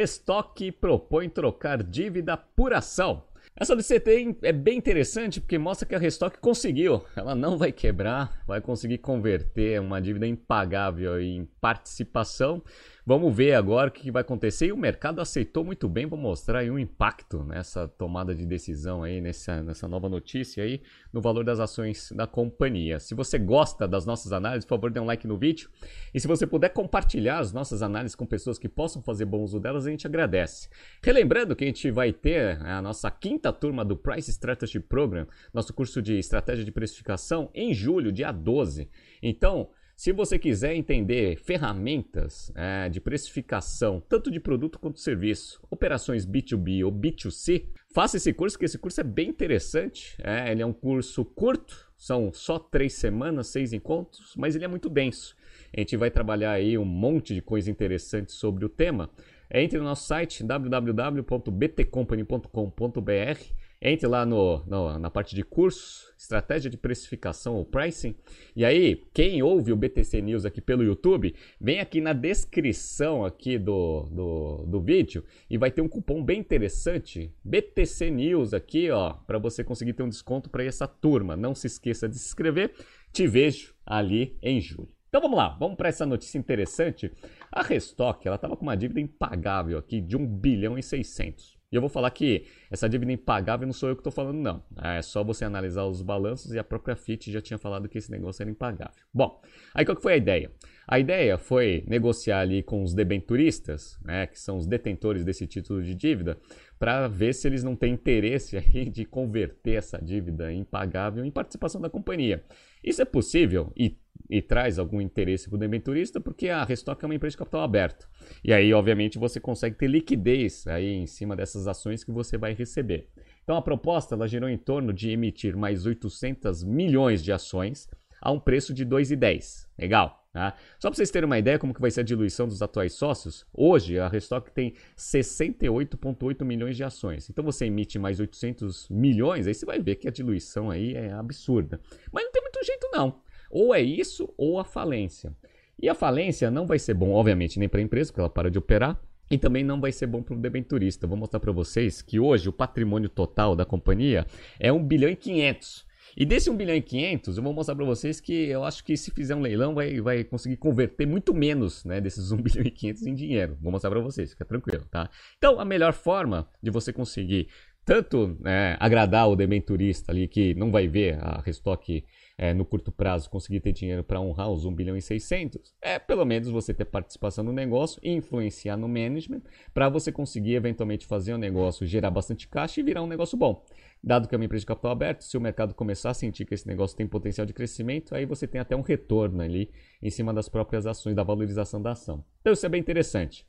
Restock propõe trocar dívida por ação. Essa do CT é bem interessante porque mostra que a Restock conseguiu. Ela não vai quebrar, vai conseguir converter uma dívida impagável em participação Vamos ver agora o que vai acontecer. E o mercado aceitou muito bem. Vou mostrar aí um impacto nessa tomada de decisão aí, nessa, nessa nova notícia aí, no valor das ações da companhia. Se você gosta das nossas análises, por favor, dê um like no vídeo. E se você puder compartilhar as nossas análises com pessoas que possam fazer bom uso delas, a gente agradece. Relembrando que a gente vai ter a nossa quinta turma do Price Strategy Program, nosso curso de estratégia de precificação, em julho, dia 12. Então, se você quiser entender ferramentas é, de precificação, tanto de produto quanto de serviço, operações B2B ou B2C, faça esse curso, que esse curso é bem interessante. É, ele é um curso curto, são só três semanas, seis encontros, mas ele é muito denso. A gente vai trabalhar aí um monte de coisa interessante sobre o tema. Entre no nosso site www.btcompany.com.br entre lá no, no, na parte de cursos, estratégia de precificação ou pricing. E aí, quem ouve o BTC News aqui pelo YouTube, vem aqui na descrição aqui do, do, do vídeo e vai ter um cupom bem interessante, BTC News aqui, ó, para você conseguir ter um desconto para essa turma. Não se esqueça de se inscrever. Te vejo ali em julho. Então vamos lá, vamos para essa notícia interessante. A Restock, ela estava com uma dívida impagável aqui de 1 bilhão e 600. E eu vou falar que essa dívida impagável não sou eu que estou falando, não. É só você analisar os balanços e a própria FIT já tinha falado que esse negócio era impagável. Bom, aí qual que foi a ideia? A ideia foi negociar ali com os debenturistas, né, que são os detentores desse título de dívida, para ver se eles não têm interesse aí de converter essa dívida impagável em participação da companhia. Isso é possível e e traz algum interesse para o debenturista, porque a Restock é uma empresa de capital aberto. E aí, obviamente, você consegue ter liquidez aí em cima dessas ações que você vai receber. Então, a proposta ela gerou em torno de emitir mais 800 milhões de ações a um preço de 2,10. Legal. Tá? Só para vocês terem uma ideia como que vai ser a diluição dos atuais sócios, hoje a Restock tem 68,8 milhões de ações. Então você emite mais 800 milhões, aí você vai ver que a diluição aí é absurda. Mas não tem muito jeito não. Ou é isso ou a falência. E a falência não vai ser bom, obviamente, nem para a empresa, porque ela para de operar, e também não vai ser bom para o debenturista. Vou mostrar para vocês que hoje o patrimônio total da companhia é 1 bilhão e 500. E desse 1 bilhão e 500, eu vou mostrar para vocês que eu acho que se fizer um leilão vai, vai conseguir converter muito menos né, desses 1 bilhão e 500 em dinheiro. Vou mostrar para vocês, fica tranquilo, tá? Então, a melhor forma de você conseguir tanto né, agradar o debenturista ali que não vai ver a restock é, no curto prazo conseguir ter dinheiro para honrar os 1 bilhão e 600, é pelo menos você ter participação no negócio e influenciar no management para você conseguir eventualmente fazer o um negócio gerar bastante caixa e virar um negócio bom. Dado que é uma empresa de capital aberto, se o mercado começar a sentir que esse negócio tem potencial de crescimento, aí você tem até um retorno ali em cima das próprias ações, da valorização da ação. Então isso é bem interessante.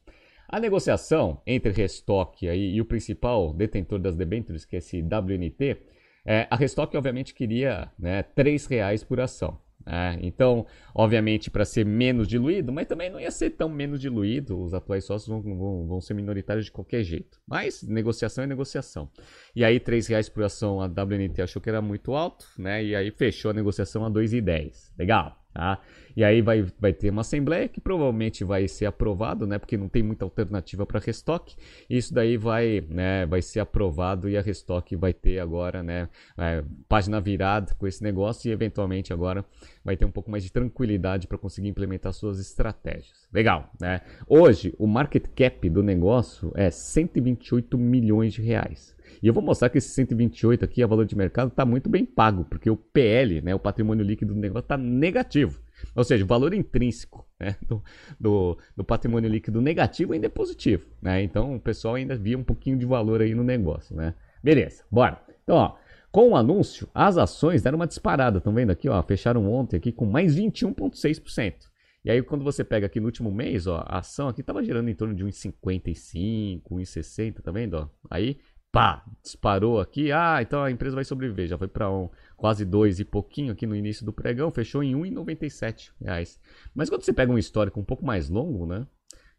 A negociação entre Restock aí e o principal detentor das debêntures, que é esse WNT, é, a Restock, obviamente, queria né, 3 reais por ação. Né? Então, obviamente, para ser menos diluído, mas também não ia ser tão menos diluído, os atuais sócios vão, vão, vão ser minoritários de qualquer jeito. Mas negociação é negociação. E aí, 3 reais por ação, a WNT achou que era muito alto, né? E aí fechou a negociação a 2,10. Legal. Tá? E aí vai, vai ter uma assembleia que provavelmente vai ser aprovado, né? Porque não tem muita alternativa para restock. Isso daí vai, né, vai ser aprovado e a restock vai ter agora, né, é, página virada com esse negócio e eventualmente agora vai ter um pouco mais de tranquilidade para conseguir implementar suas estratégias. Legal, né? Hoje o market cap do negócio é 128 milhões de reais. E eu vou mostrar que esse 128 aqui, a valor de mercado, está muito bem pago, porque o PL, né, o patrimônio líquido do negócio, está negativo. Ou seja, o valor intrínseco né, do, do, do, patrimônio líquido negativo ainda é positivo. Né? Então o pessoal ainda via um pouquinho de valor aí no negócio. Né? Beleza, bora. Então, ó, com o anúncio, as ações deram uma disparada. Estão vendo aqui? Ó, fecharam ontem aqui com mais 21,6%. E aí, quando você pega aqui no último mês, ó, a ação aqui estava gerando em torno de 1,55, 1,60, tá vendo? Ó? Aí pá, disparou aqui. Ah, então a empresa vai sobreviver. Já foi para um, quase dois e pouquinho aqui no início do pregão, fechou em 1,97 reais. Mas quando você pega um histórico um pouco mais longo, né?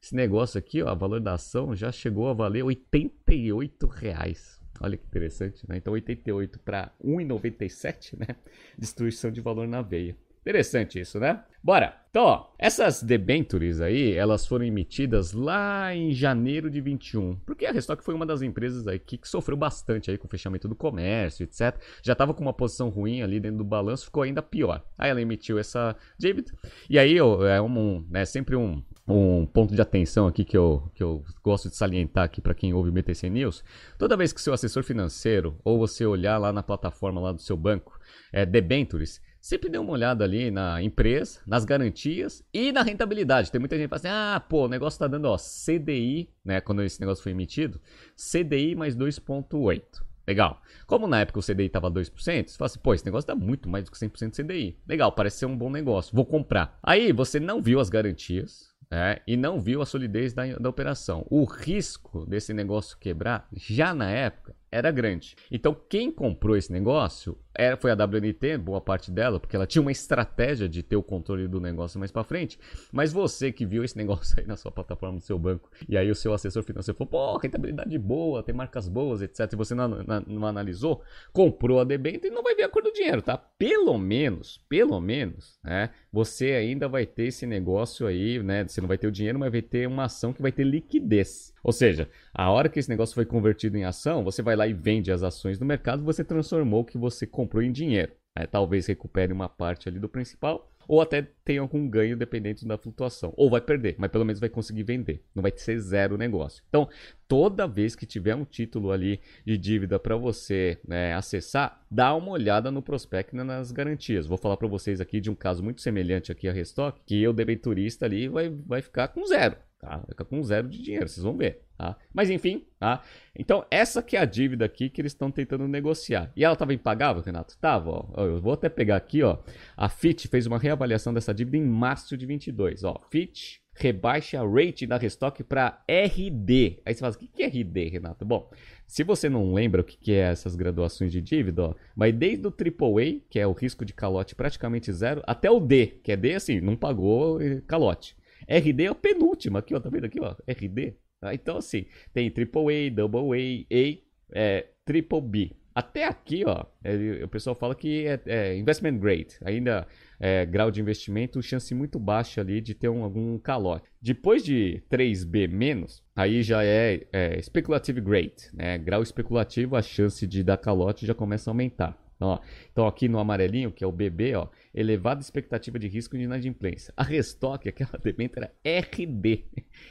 Esse negócio aqui, ó, a valor da ação já chegou a valer 88 reais. Olha que interessante, né? Então 88 para 1,97, né? Destruição de valor na veia. Interessante isso, né? Bora! Então, ó, essas debentures aí, elas foram emitidas lá em janeiro de 21, porque a Restock foi uma das empresas aí que, que sofreu bastante aí com o fechamento do comércio, etc. Já estava com uma posição ruim ali dentro do balanço, ficou ainda pior. Aí ela emitiu essa dívida, e aí ó, é um, né, sempre um, um ponto de atenção aqui que eu, que eu gosto de salientar aqui para quem ouve o BTC News. Toda vez que seu assessor financeiro ou você olhar lá na plataforma lá do seu banco, é, debentures, sempre dê uma olhada ali na empresa, nas garantias e na rentabilidade. Tem muita gente que fala assim: ah, pô, o negócio tá dando ó, CDI, né? Quando esse negócio foi emitido, CDI mais 2,8. Legal. Como na época o CDI estava 2%, você fala assim, pô, esse negócio dá muito mais do que 100% CDI. Legal, parece ser um bom negócio, vou comprar. Aí você não viu as garantias, né, e não viu a solidez da, da operação. O risco desse negócio quebrar, já na época, era grande. Então, quem comprou esse negócio era, foi a WNT, boa parte dela, porque ela tinha uma estratégia de ter o controle do negócio mais para frente. Mas você que viu esse negócio aí na sua plataforma do seu banco, e aí o seu assessor financeiro falou: pô, rentabilidade boa, tem marcas boas, etc. E você não, não, não analisou, comprou a debênture e não vai ver a cor do dinheiro, tá? Pelo menos, pelo menos, né? Você ainda vai ter esse negócio aí, né? Você não vai ter o dinheiro, mas vai ter uma ação que vai ter liquidez. Ou seja, a hora que esse negócio foi convertido em ação, você vai lá e vende as ações no mercado, você transformou o que você comprou em dinheiro. É, talvez recupere uma parte ali do principal, ou até tenha algum ganho dependente da flutuação. Ou vai perder, mas pelo menos vai conseguir vender. Não vai ser zero o negócio. Então, toda vez que tiver um título ali de dívida para você né, acessar, dá uma olhada no prospecto e nas garantias. Vou falar para vocês aqui de um caso muito semelhante aqui a Restock, que o debenturista ali vai, vai ficar com zero. Tá? Vai ficar com zero de dinheiro, vocês vão ver. Tá? Mas enfim, tá? Então essa que é a dívida aqui que eles estão tentando negociar. E ela estava impagável, Renato? Tava, ó. Eu vou até pegar aqui, ó. A Fitch fez uma reavaliação dessa dívida em março de 22, ó. Fitch rebaixa a rate da Restock para RD. Aí você fala, o que é RD, Renato? Bom, se você não lembra o que é essas graduações de dívida, ó, vai desde o AAA, que é o risco de calote praticamente zero, até o D, que é D assim, não pagou calote. RD é a penúltima aqui, ó, tá vendo aqui, ó? RD. Tá? Então, assim, tem AAA, Double A, é, Triple B. Até aqui, ó, é, o pessoal fala que é, é investment grade, ainda é, grau de investimento, chance muito baixa ali de ter um, algum calote. Depois de 3B menos, aí já é, é speculative grade, né? Grau especulativo, a chance de dar calote já começa a aumentar. Ó, então aqui no amarelinho, que é o BB, ó, elevada expectativa de risco de inadimplência. A Restock, aquela debênture era RD,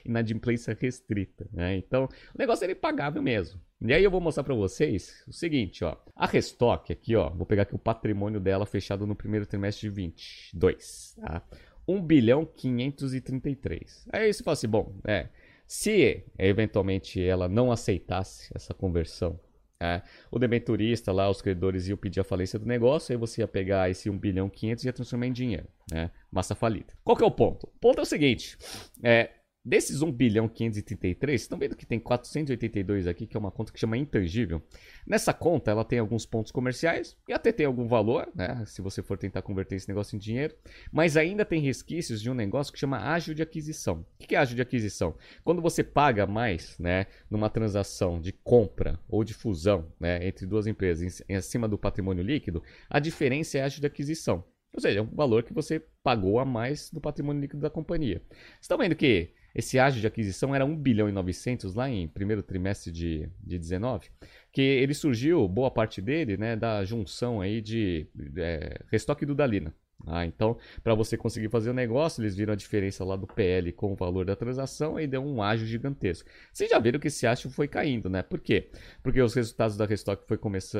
inadimplência restrita. Né? Então o negócio era impagável mesmo. E aí eu vou mostrar para vocês o seguinte, ó. A Restock aqui, ó, vou pegar aqui o patrimônio dela fechado no primeiro trimestre de 22, tá? 1 bilhão 533. Aí você fala assim, bom, é, se eventualmente ela não aceitasse essa conversão é, o debenturista lá, os credores iam pedir a falência do negócio, aí você ia pegar esse 1 bilhão 500 e ia transformar em dinheiro, né? Massa falida. Qual que é o ponto? O ponto é o seguinte, é, Desses 1 bilhão 533, estão vendo que tem 482 aqui, que é uma conta que chama intangível. Nessa conta, ela tem alguns pontos comerciais e até tem algum valor, né? Se você for tentar converter esse negócio em dinheiro. Mas ainda tem resquícios de um negócio que chama ágio de aquisição. O que é ágio de aquisição? Quando você paga mais, né? Numa transação de compra ou de fusão, né? Entre duas empresas em, acima do patrimônio líquido, a diferença é ágio de aquisição. Ou seja, é um valor que você pagou a mais do patrimônio líquido da companhia. Estão vendo que esse ágio de aquisição era 1 bilhão e 900 lá em primeiro trimestre de, de 19, que ele surgiu, boa parte dele, né, da junção aí de é, restoque do Dalina. Ah, então, para você conseguir fazer o negócio, eles viram a diferença lá do PL com o valor da transação e deu um ágio gigantesco. Vocês já viram que esse ágio foi caindo, né? Por quê? Porque os resultados da Restock foi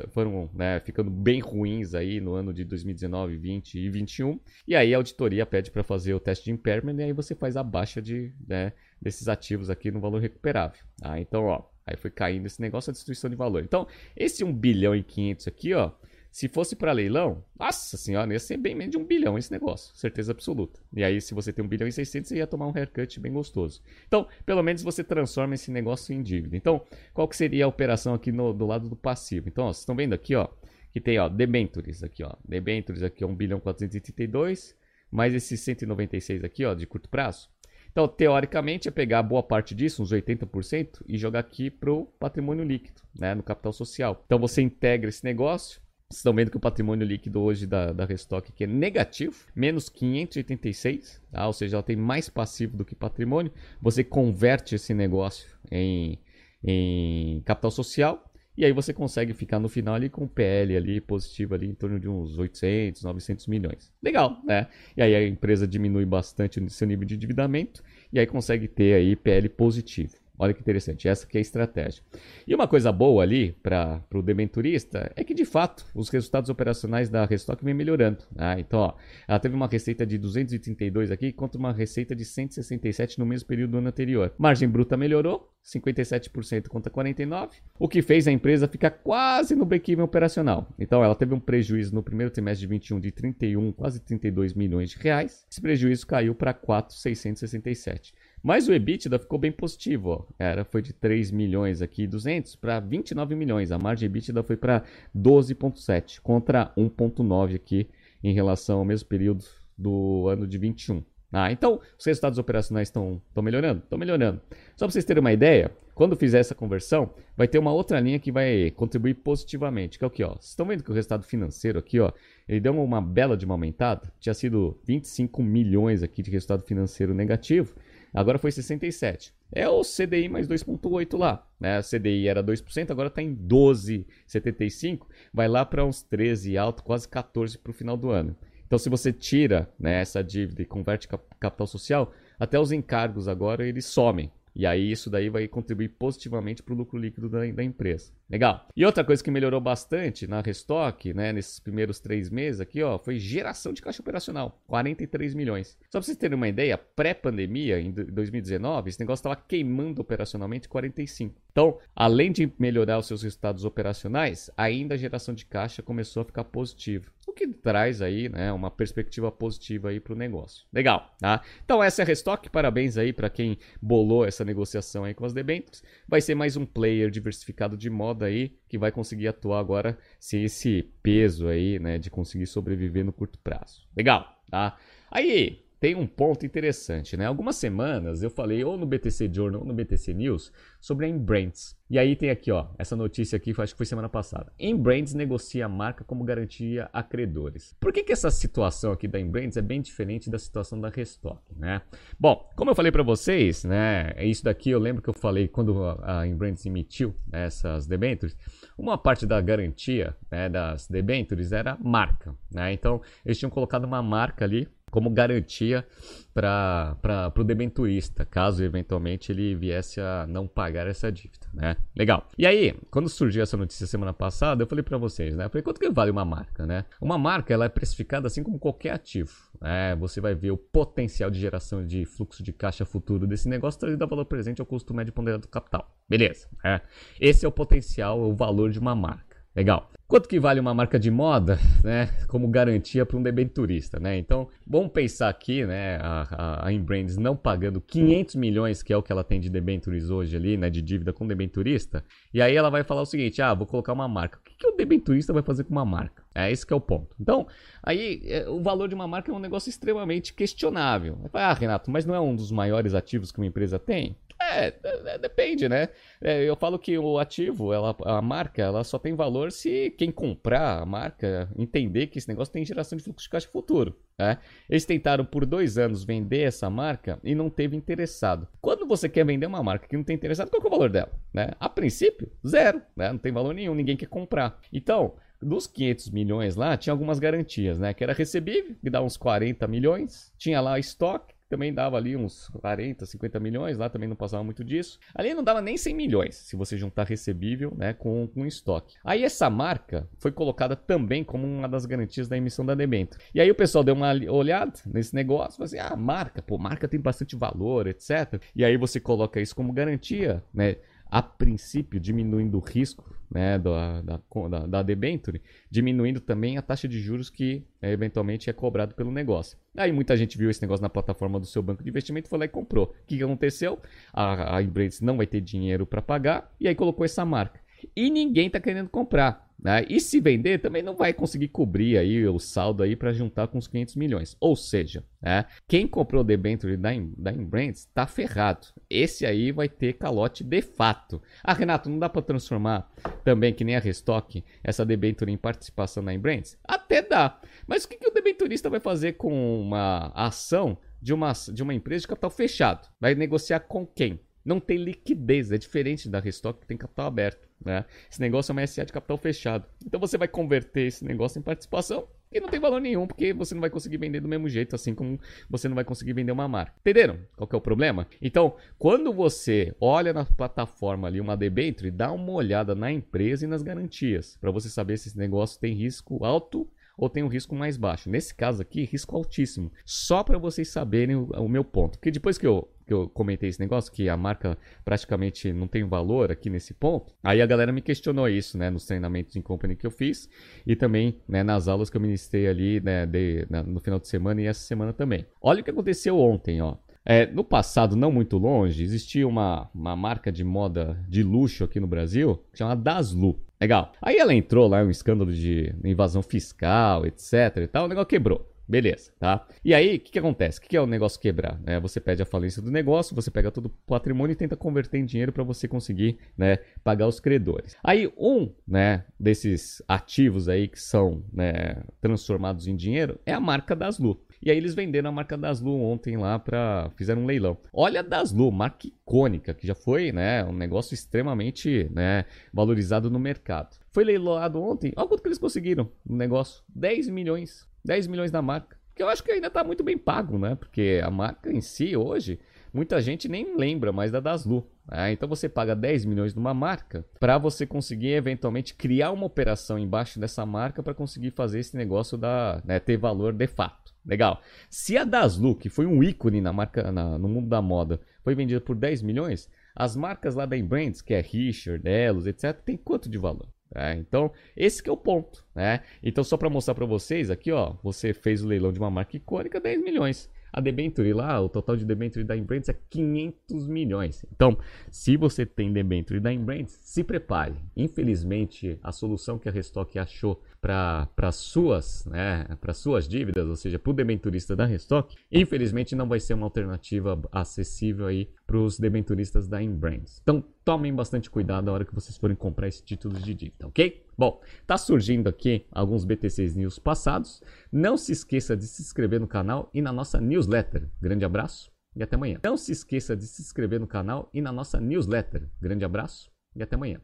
foram né, ficando bem ruins aí no ano de 2019, 20 e 21. E aí a auditoria pede para fazer o teste de impairment e aí você faz a baixa de, né, desses ativos aqui no valor recuperável. Ah, então, ó, aí foi caindo esse negócio, a destruição de valor. Então, esse 1 bilhão e 500 aqui, ó, se fosse para leilão, nossa senhora, ia ser bem menos de um bilhão esse negócio, certeza absoluta. E aí, se você tem um bilhão e 600, você ia tomar um haircut bem gostoso. Então, pelo menos você transforma esse negócio em dívida. Então, qual que seria a operação aqui no, do lado do passivo? Então, ó, vocês estão vendo aqui, ó, que tem, ó, debentures aqui, ó. Debentures aqui, 1 bilhão 432, mais esses 196 aqui, ó, de curto prazo. Então, teoricamente, é pegar boa parte disso, uns 80%, e jogar aqui para o patrimônio líquido, né, no capital social. Então, você integra esse negócio, Vocês estão vendo que o patrimônio líquido hoje da, da Restock é negativo, menos 586, tá? ou seja, ela tem mais passivo do que patrimônio. Você converte esse negócio em, em capital social e aí você consegue ficar no final ali com PL ali positivo ali em torno de uns 800, 900 milhões. Legal, né? E aí a empresa diminui bastante o seu nível de endividamento e aí consegue ter aí PL positivo. Olha que interessante, essa que é a estratégia. E uma coisa boa ali para o debenturista é que, de fato, os resultados operacionais da Restock vem melhorando. Né? Então, ó, ela teve uma receita de 232 aqui contra uma receita de 167 no mesmo período do ano anterior. Margem bruta melhorou, 57% contra 49%, o que fez a empresa ficar quase no break-even operacional. Então, ela teve um prejuízo no primeiro trimestre de 21 de 31, quase 32 milhões de reais. Esse prejuízo caiu para 4,667. Mas o EBITDA ficou bem positivo, ó. Era, foi de 3 milhões aqui 200 para 29 milhões. A margem EBITDA foi para 12.7 contra 1.9 aqui em relação ao mesmo período do ano de 21. Ah, então os resultados operacionais estão melhorando? Estão melhorando. Só para vocês terem uma ideia, quando fizer essa conversão, vai ter uma outra linha que vai contribuir positivamente, que é o que. Vocês estão vendo que o resultado financeiro aqui, ó, ele deu uma bela de uma aumentada, tinha sido 25 milhões aqui de resultado financeiro negativo. Agora foi 67. É o CDI mais 2,8 lá. Né? A CDI era 2%, agora está em 12,75. Vai lá para uns 13 alto, quase 14 para o final do ano. Então, se você tira né, essa dívida e converte capital social, até os encargos agora eles somem. E aí isso daí vai contribuir positivamente para o lucro líquido da, da, empresa. Legal. E outra coisa que melhorou bastante na Restock, né, nesses primeiros três meses aqui, ó, foi geração de caixa operacional, 43 milhões. Só para vocês terem uma ideia, pré-pandemia, em 2019, esse negócio estava queimando operacionalmente 45. Então, além de melhorar os seus resultados operacionais, ainda a geração de caixa começou a ficar positiva. O que traz aí, né, uma perspectiva positiva aí para o negócio. Legal, tá? Então essa é a Restock, parabéns aí para quem bolou essa negociação aí com as debêntures. Vai ser mais um player diversificado de aí que vai conseguir atuar agora sem esse peso aí, né, de conseguir sobreviver no curto prazo. Legal, tá? Aí, tem um ponto interessante, né? Algumas semanas eu falei ou no BTC Journal ou no BTC News sobre a Embrands. E aí tem aqui, ó, essa notícia aqui, acho que foi semana passada. Embrands negocia a marca como garantia a credores. Por que, que essa situação aqui da Embrands é bem diferente da situação da Restock, né? Bom, como eu falei para vocês, né, é isso daqui eu lembro que eu falei quando a Embrands emitiu né, essas debêntures, uma parte da garantia né, das debêntures era marca, né? Então, eles tinham colocado uma marca ali como garantia para o debenturista, caso eventualmente ele viesse a não pagar essa dívida, né? Legal. E aí, quando surgiu essa notícia semana passada, eu falei para vocês, né? Eu falei, quanto que vale uma marca, né? Uma marca, ela é precificada assim como qualquer ativo, né? Você vai ver o potencial de geração de fluxo de caixa futuro desse negócio trazido a valor presente ao custo médio ponderado do capital. Beleza, né? Esse é o potencial, o valor de uma marca. Legal. Quanto que vale uma marca de moda, né, como garantia para um debenturista, né? Então, vamos pensar aqui, né, a, a, Inbrands não pagando 500 milhões, que é o que ela tem de debentures hoje ali, né, de dívida com debenturista, e aí ela vai falar o seguinte, ah, vou colocar uma marca. O que, que o debenturista vai fazer com uma marca? É esse que é o ponto. Então, aí, é, o valor de uma marca é um negócio extremamente questionável. Ah, Renato, mas não é um dos maiores ativos que uma empresa tem? É, é, depende, né? É, eu falo que o ativo, ela, a marca, ela só tem valor se quem comprar a marca entender que esse negócio tem geração de fluxo de caixa futuro. Né? Eles tentaram por dois anos vender essa marca e não teve interessado. Quando você quer vender uma marca que não tem interessado, qual é o valor dela? Né? A princípio, zero. Né? Não tem valor nenhum, ninguém quer comprar. Então, dos 500 milhões lá, tinha algumas garantias, né? Que era recebível, que dá uns 40 milhões. Tinha lá estoque, também dava ali uns 40, 50 milhões, lá também não passava muito disso. Ali não dava nem 100 milhões, se você juntar recebível né, com, com estoque. Aí essa marca foi colocada também como uma das garantias da emissão da debênture. E aí o pessoal deu uma olhada nesse negócio, falou assim, ah, marca, pô, marca tem bastante valor, etc. E aí você coloca isso como garantia, né? A princípio diminuindo o risco né, da, da, da, debenture, diminuindo também a taxa de juros que é, eventualmente é cobrado pelo negócio. Aí muita gente viu esse negócio na plataforma do seu banco de investimento, foi lá e comprou. O que, que aconteceu? A, a Embrace não vai ter dinheiro para pagar e aí colocou essa marca. E ninguém está querendo comprar. Né? E se vender, também não vai conseguir cobrir aí o saldo aí para juntar com os 500 milhões. Ou seja, né? quem comprou debênture da, da Embrands está ferrado. Esse aí vai ter calote de fato. Ah, Renato, não dá para transformar também, que nem a Restock, essa debenture em participação na Embrands? Até dá. Mas o que, que o debenturista vai fazer com uma ação de uma, de uma empresa de capital fechado? Vai negociar com quem? Não tem liquidez, é diferente da Restock que tem capital aberto. Né? Esse negócio é uma SA de capital fechado. Então você vai converter esse negócio em participação e não tem valor nenhum, porque você não vai conseguir vender do mesmo jeito, assim como você não vai conseguir vender uma marca. Entenderam qual é o problema? Então, quando você olha na plataforma ali uma debenture, dá uma olhada na empresa e nas garantias, para você saber se esse negócio tem risco alto ou tem um risco mais baixo. Nesse caso aqui, risco altíssimo. Só para vocês saberem o, o, meu ponto. Porque depois que eu, que eu comentei esse negócio, que a marca praticamente não tem valor aqui nesse ponto, aí a galera me questionou isso, né, nos treinamentos em company que eu fiz e também né, nas aulas que eu ministrei ali né, de, na, no final de semana e essa semana também. Olha o que aconteceu ontem, ó. É, no passado, não muito longe, existia uma, uma marca de moda de luxo aqui no Brasil chamada Daslu. Legal. Aí ela entrou lá, um escândalo de invasão fiscal, etc e tal, o negócio quebrou. Beleza, tá? E aí, o que, que acontece? O que, que é o negócio quebrar? É, você pede a falência do negócio, você pega todo o patrimônio e tenta converter em dinheiro para você conseguir né, pagar os credores. Aí, um né, desses ativos aí que são né, transformados em dinheiro é a marca das Lu. E aí eles venderam a marca Daslu ontem lá para fizeram um leilão. Olha a Daslu, marca icônica, que já foi, né, um negócio extremamente, né, valorizado no mercado. Foi leiloado ontem. Olha quanto que eles conseguiram no negócio, 10 milhões. 10 milhões da marca. Que eu acho que ainda está muito bem pago, né? Porque a marca em si hoje, muita gente nem lembra mais da Daslu. Né? Então você paga 10 milhões numa marca para você conseguir eventualmente criar uma operação embaixo dessa marca para conseguir fazer esse negócio da, né, ter valor de fato. Legal. Se a Daslu, que foi um ícone na marca, na, no mundo da moda, foi vendida por 10 milhões, as marcas lá da Embrands, que é Richard, Elos, etc, tem quanto de valor? É, então, esse é o ponto, né? Então, só para mostrar para vocês aqui, ó, você fez o leilão de uma marca icônica, 10 milhões. A debenture lá, o total de debenture da Embrands é 500 milhões. Então, se você tem debenture da Embrands, se prepare. Infelizmente, a solução que a Restock achou para suas, né, para suas dívidas, ou seja, para o debenturista da Restock, infelizmente não vai ser uma alternativa acessível aí para os debenturistas da Embrands. Então, tomem bastante cuidado na hora que vocês forem comprar esse título de dívida, ok? Bom, tá surgindo aqui alguns BTCs News passados. Não se esqueça de se inscrever no canal e na nossa newsletter. Grande abraço e até amanhã. Não se esqueça de se inscrever no canal e na nossa newsletter. Grande abraço e até amanhã.